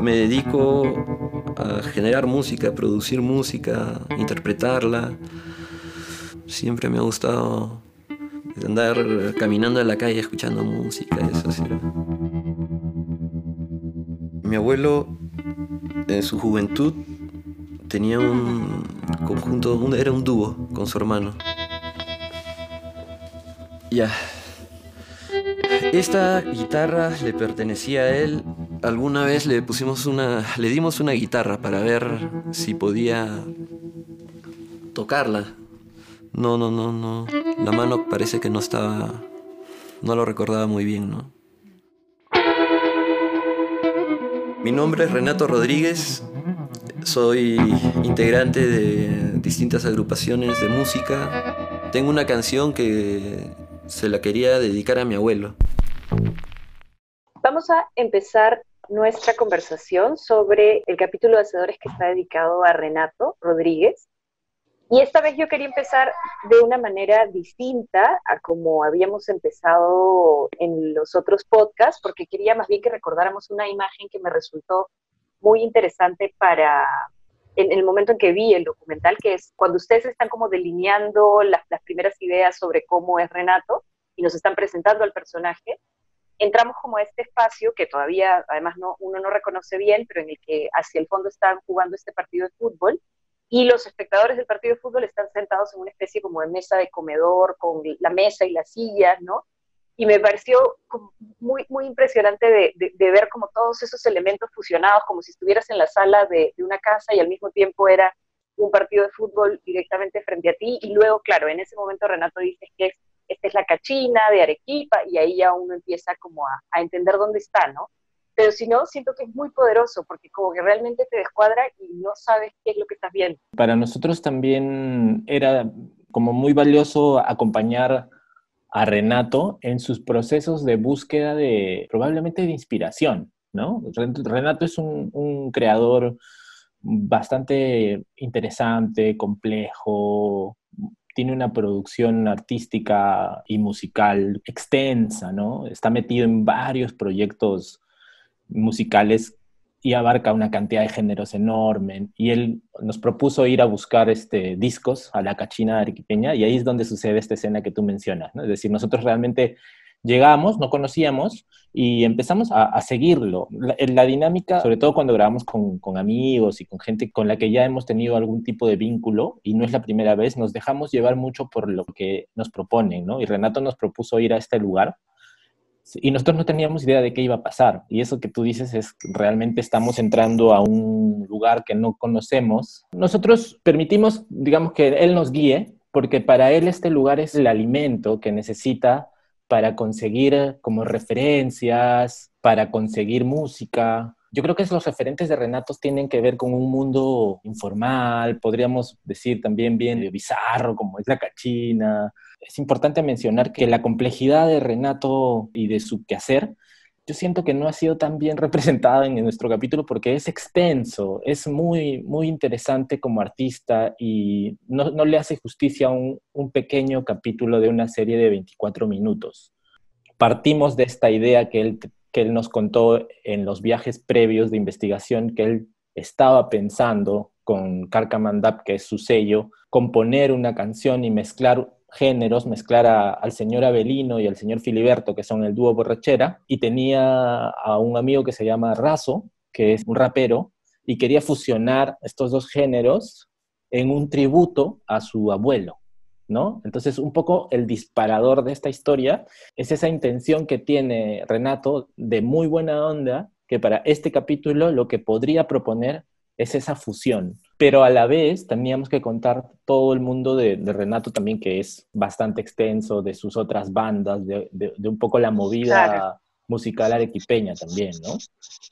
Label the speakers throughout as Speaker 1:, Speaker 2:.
Speaker 1: me dedico a generar música, a producir música, interpretarla. Siempre me ha gustado andar caminando en la calle escuchando música, eso sí. Mi abuelo en su juventud tenía un conjunto, era un dúo con su hermano. Ya. Esta guitarra le pertenecía a él. Alguna vez le pusimos una, le dimos una guitarra para ver si podía tocarla. No, no, no, no. La mano parece que no estaba, no lo recordaba muy bien, ¿no? Mi nombre es Renato Rodríguez. Soy integrante de distintas agrupaciones de música. Tengo una canción que se la quería dedicar a mi abuelo.
Speaker 2: Vamos a empezar nuestra conversación sobre el capítulo de Hacedores que está dedicado a Renato Rodríguez. Y esta vez yo quería empezar de una manera distinta a como habíamos empezado en los otros podcasts, porque quería más bien que recordáramos una imagen que me resultó muy interesante para en, el momento en que vi el documental, que es cuando ustedes están como delineando las, las primeras ideas sobre cómo es Renato y nos están presentando al personaje, entramos como a este espacio que todavía, además, no, uno no reconoce bien, pero en el que hacia el fondo están jugando este partido de fútbol y los espectadores del partido de fútbol están sentados en una especie como de mesa de comedor con la mesa y las sillas, ¿no? Y me pareció muy, muy impresionante de, ver como todos esos elementos fusionados, como si estuvieras en la sala de, una casa y al mismo tiempo era un partido de fútbol directamente frente a ti. Y luego, claro, en ese momento Renato dice que esta es la cachina de Arequipa y ahí ya uno empieza como a, a entender dónde está, ¿no? pero si no, siento que es muy poderoso porque como que realmente te descuadra y no sabes qué es lo que estás viendo.
Speaker 3: Para nosotros también era como muy valioso acompañar a Renato en sus procesos de búsqueda de probablemente de inspiración, ¿no? Renato es un, un creador bastante interesante, complejo, tiene una producción artística y musical extensa, ¿no? Está metido en varios proyectos musicales y abarca una cantidad de géneros enorme. Y él nos propuso ir a buscar este, discos a la cachina arequipeña y ahí es donde sucede esta escena que tú mencionas. Es decir, nosotros realmente llegamos, no conocíamos y empezamos a, seguirlo. La, la, dinámica, sobre todo cuando grabamos con, con, amigos y con gente con la que ya hemos tenido algún tipo de vínculo y no es la primera vez, nos dejamos llevar mucho por lo que nos proponen, ¿no? Y Renato nos propuso ir a este lugar y nosotros no teníamos idea de qué iba a pasar. Y eso que tú dices es realmente estamos entrando a un lugar que no conocemos. Nosotros permitimos, digamos, que Él nos guíe, porque para Él este lugar es el alimento que necesita para conseguir como referencias, para conseguir música. Yo creo que los referentes de Renatos tienen que ver con un mundo informal, podríamos decir también bien bizarro, como es la cachina, es importante mencionar que la complejidad de Renato y de su quehacer, yo siento que no ha sido tan bien representada en nuestro capítulo porque es extenso, es muy, muy interesante como artista y no, no le hace justicia a un, un pequeño capítulo de una serie de 24 minutos. Partimos de esta idea que él, que él nos contó en los viajes previos de investigación que él estaba pensando con Carcamandap, que es su sello, componer una canción y mezclar géneros, mezclar al señor Avelino y al señor Filiberto, que son el dúo borrachera, y tenía a un amigo que se llama Razo, que es un rapero, y quería fusionar estos dos géneros en un tributo a su abuelo, ¿no? Entonces, un poco el disparador de esta historia es esa intención que tiene Renato de muy buena onda, que para este capítulo lo que podría proponer es esa fusión. Pero a la vez teníamos que contar todo el mundo de, Renato también, que es bastante extenso, de sus otras bandas, de, un poco la movida musical arequipeña también, ¿no?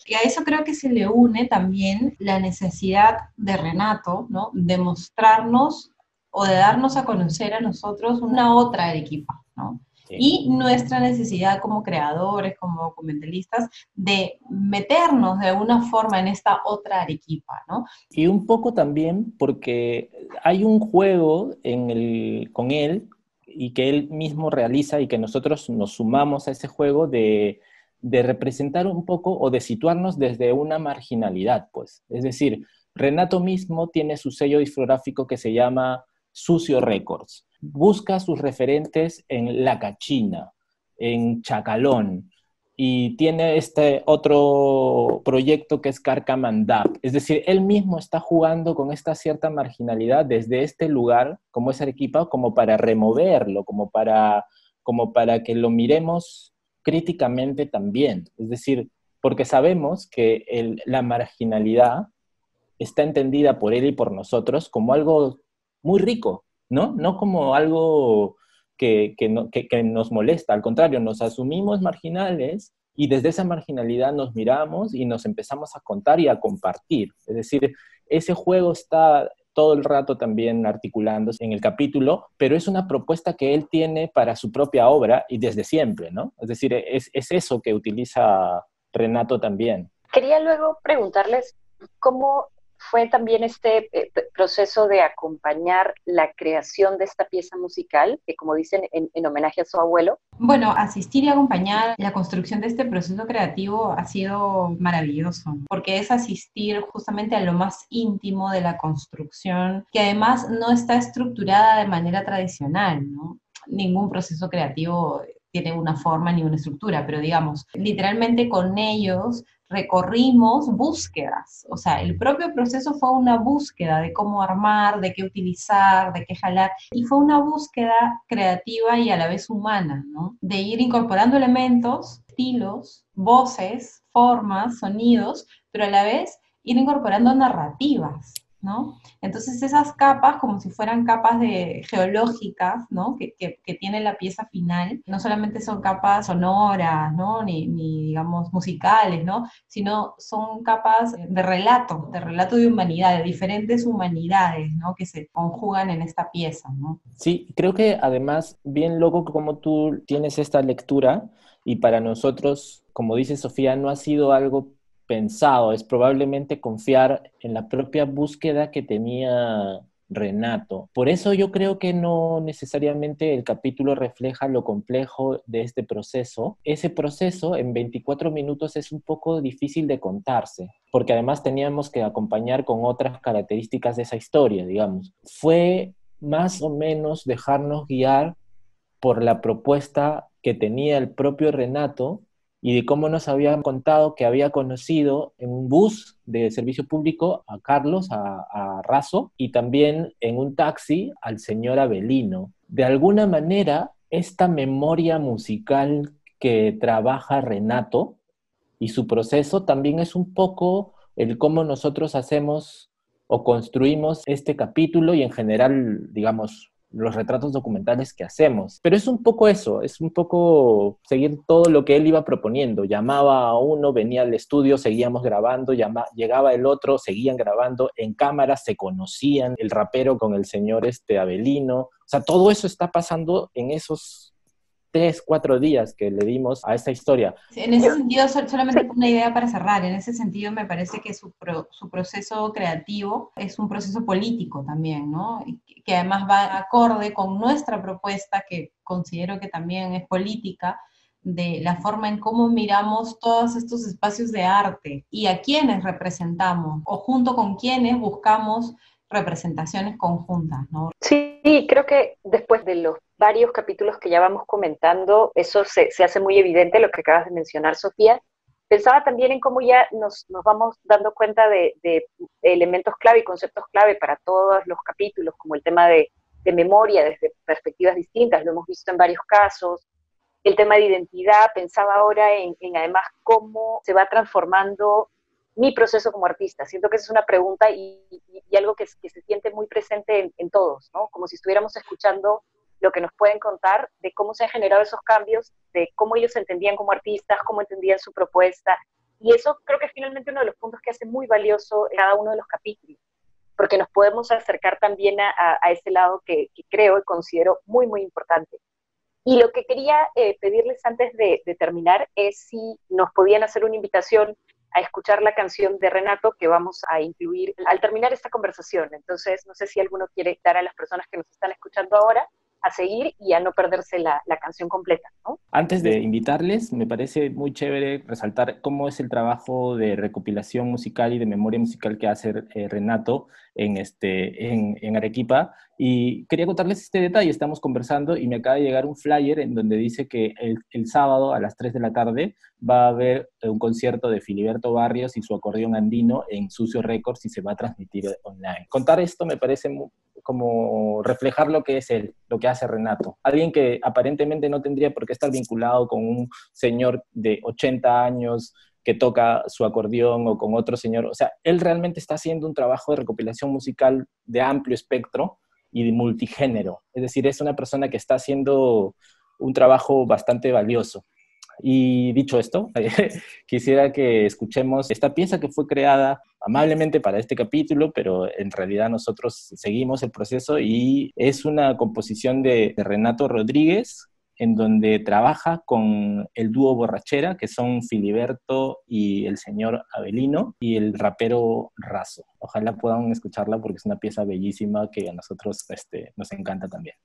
Speaker 4: Y a eso creo que se le une también la necesidad de Renato, ¿no? De mostrarnos o de darnos a conocer a nosotros una otra Arequipa, ¿no? Y nuestra necesidad como creadores, como documentalistas, de meternos de alguna forma en esta otra Arequipa, ¿no?
Speaker 3: Y un poco también porque hay un juego en el, con él y que él mismo realiza y que nosotros nos sumamos a ese juego de, de representar un poco o de situarnos desde una marginalidad, pues. Es decir, Renato mismo tiene su sello discográfico que se llama Sucio Records. Busca sus referentes en La Cachina, en Chacalón, y tiene este otro proyecto que es Carcamandap. Es decir, él mismo está jugando con esta cierta marginalidad desde este lugar, como es Arequipa, como para removerlo, como para, como para que lo miremos críticamente también. Es decir, porque sabemos que la marginalidad está entendida por él y por nosotros como algo muy rico, ¿no? No como algo que, nos molesta, al contrario, nos asumimos marginales y desde esa marginalidad nos miramos y nos empezamos a contar y a compartir. Es decir, ese juego está todo el rato también articulándose en el capítulo, pero es una propuesta que él tiene para su propia obra y desde siempre, ¿no? Es decir, es, es eso que utiliza Renato también.
Speaker 2: Quería luego preguntarles cómo fue también este eh, proceso de acompañar la creación de esta pieza musical, que como dicen, en, homenaje a su abuelo?
Speaker 4: Bueno, asistir y acompañar la construcción de este proceso creativo ha sido maravilloso, porque es asistir justamente a lo más íntimo de la construcción, que además no está estructurada de manera tradicional, ¿no? Ningún proceso creativo tiene una forma ni una estructura, pero digamos, literalmente con ellos recorrimos búsquedas, o sea, el propio proceso fue una búsqueda de cómo armar, de qué utilizar, de qué jalar, y fue una búsqueda creativa y a la vez humana, ¿no? De ir incorporando elementos, estilos, voces, formas, sonidos, pero a la vez ir incorporando narrativas, entonces esas capas, como si fueran capas geológicas, ¿no? Que, tiene la pieza final, no solamente son capas sonoras, ¿no? Ni, digamos, musicales, ¿no? Sino son capas de relato, de relato de humanidad, de diferentes humanidades. Que se conjugan en esta pieza.
Speaker 3: Sí, creo que además, bien loco como tú tienes esta lectura, y para nosotros, como dice Sofía, no ha sido algo pensado, es probablemente confiar en la propia búsqueda que tenía Renato. Por eso yo creo que no necesariamente el capítulo refleja lo complejo de este proceso. Ese proceso en 24 minutos es un poco difícil de contarse, porque además teníamos que acompañar con otras características de esa historia, digamos. Fue más o menos dejarnos guiar por la propuesta que tenía el propio Renato y de cómo nos habían contado que había conocido en un bus de servicio público a Carlos, a, a Razo, y también en un taxi al señor Abelino. De alguna manera, esta memoria musical que trabaja Renato y su proceso también es un poco el cómo nosotros hacemos o construimos este capítulo y en general, digamos, los retratos documentales que hacemos. Pero es un poco eso, es un poco seguir todo lo que él iba proponiendo. Llamaba a uno, venía al estudio, seguíamos grabando, llegaba el otro, seguían grabando, en cámara se conocían, el rapero con el señor este Abelino. O sea, todo eso está pasando en esos tres, cuatro días que le dimos a esta historia.
Speaker 4: En ese sentido, solamente una idea para cerrar, en ese sentido me parece que su, su proceso creativo es un proceso político también, ¿no? Que además va acorde con nuestra propuesta, que considero que también es política, de la forma en cómo miramos todos estos espacios de arte y a quienes representamos o junto con quienes buscamos representaciones conjuntas, ¿no?
Speaker 2: Sí, creo que después de los varios capítulos que ya vamos comentando, eso se, hace muy evidente, lo que acabas de mencionar, Sofía. Pensaba también en cómo ya nos, vamos dando cuenta de, elementos clave y conceptos clave para todos los capítulos, como el tema de, memoria desde perspectivas distintas, lo hemos visto en varios casos, el tema de identidad, pensaba ahora en, además cómo se va transformando mi proceso como artista. Siento que esa es una pregunta y, algo que, se siente muy presente en, en, todos, ¿no? Como si estuviéramos escuchando lo que nos pueden contar de cómo se han generado esos cambios, de cómo ellos se entendían como artistas, cómo entendían su propuesta. Y eso creo que es finalmente uno de los puntos que hace muy valioso cada uno de los capítulos, porque nos podemos acercar también a, ese lado que, creo y considero muy, muy importante. Y lo que quería eh, pedirles antes de, de terminar es si nos podían hacer una invitación a escuchar la canción de Renato que vamos a incluir al terminar esta conversación. Entonces, no sé si alguno quiere dar a las personas que nos están escuchando ahora a seguir y a no perderse la, canción completa. ¿no?
Speaker 3: Antes de invitarles, me parece muy chévere resaltar cómo es el trabajo de recopilación musical y de memoria musical que hace eh, Renato en, este, en, Arequipa. Y quería contarles este detalle, estamos conversando y me acaba de llegar un flyer en donde dice que el, el sábado a las 3 de la tarde va a haber un concierto de Filiberto Barrios y su acordeón andino en Sucio Records y se va a transmitir online. Contar esto me parece como reflejar lo que es él, lo que hace Renato. Alguien que aparentemente no tendría por qué estar vinculado con un señor de 80 años que toca su acordeón o con otro señor. O sea, él realmente está haciendo un trabajo de recopilación musical de amplio espectro y de multigénero. Es decir, es una persona que está haciendo un trabajo bastante valioso. Y dicho esto, quisiera que escuchemos esta pieza que fue creada amablemente para este capítulo, pero en realidad nosotros seguimos el proceso y es una composición de, Renato Rodríguez, en donde trabaja con el dúo Borrachera, que son Filiberto y el señor Abelino, y el rapero Razo. Ojalá puedan escucharla porque es una pieza bellísima que a nosotros este, nos encanta también.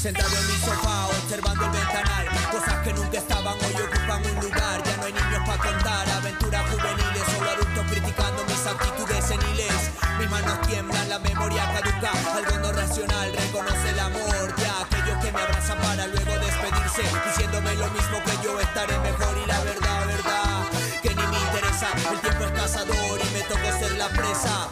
Speaker 5: Sentado en mi sofá observando el ventanal. Cosas que nunca estaban hoy ocupan un lugar. Ya no hay niños para contar aventuras juveniles. Solo adultos criticando mis actitudes seniles Mis manos tiemblan, la memoria caduca. Algo no racional, reconoce el amor de aquellos que me abrazan para luego despedirse. Diciéndome lo mismo que yo estaré mejor. Y la verdad, verdad, que ni me interesa. El tiempo es cazador y me tocó ser la presa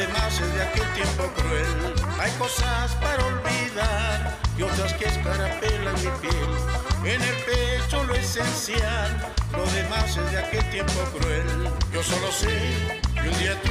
Speaker 6: lo demás es de aquel tiempo cruel. Hay cosas para olvidar y otras que escarapelan mi piel. En el pecho lo esencial, lo demás es de aquel tiempo cruel. Yo solo sé que un día tú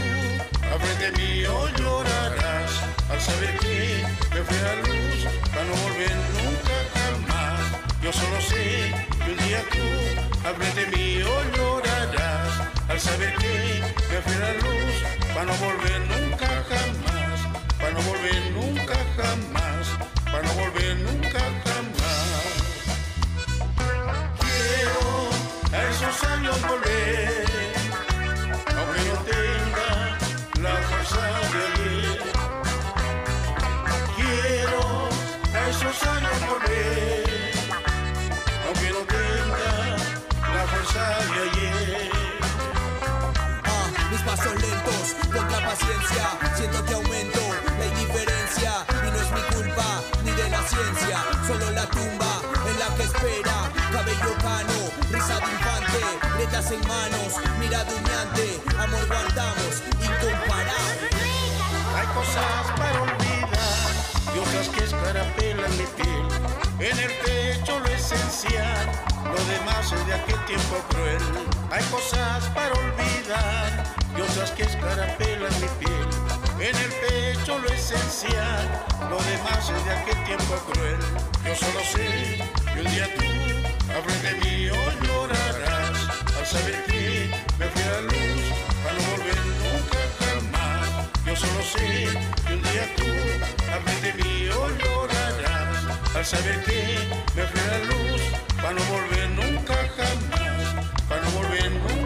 Speaker 6: frente mío llorarás al saber que me fui a luz para no volver nunca jamás. Yo solo sé que un día tú al frente mío llorarás al saber que me fui a luz para no volver nunca jamás, para no volver nunca jamás, para no volver nunca
Speaker 5: siento que aumento la indiferencia y no es mi culpa ni de la ciencia, solo la tumba en la que espera, cabello cano, risa de infante, letras en manos, mirada humeante, amor guardamos, incomparable.
Speaker 6: Hay cosas para olvidar otras que en el pecho lo esencial, lo demás es de aquel tiempo cruel. Hay cosas para olvidar y otras que escarapelan mi piel en el pecho lo esencial, lo demás es de aquel tiempo cruel. Yo solo sé que un día tú, a frente mío, llorarás al saber que me fui a la luz para no volver nunca jamás. Yo solo sé que un día tú, a frente mío, llorarás al saber que me fue la luz, para no volver nunca jamás, para no volver nunca.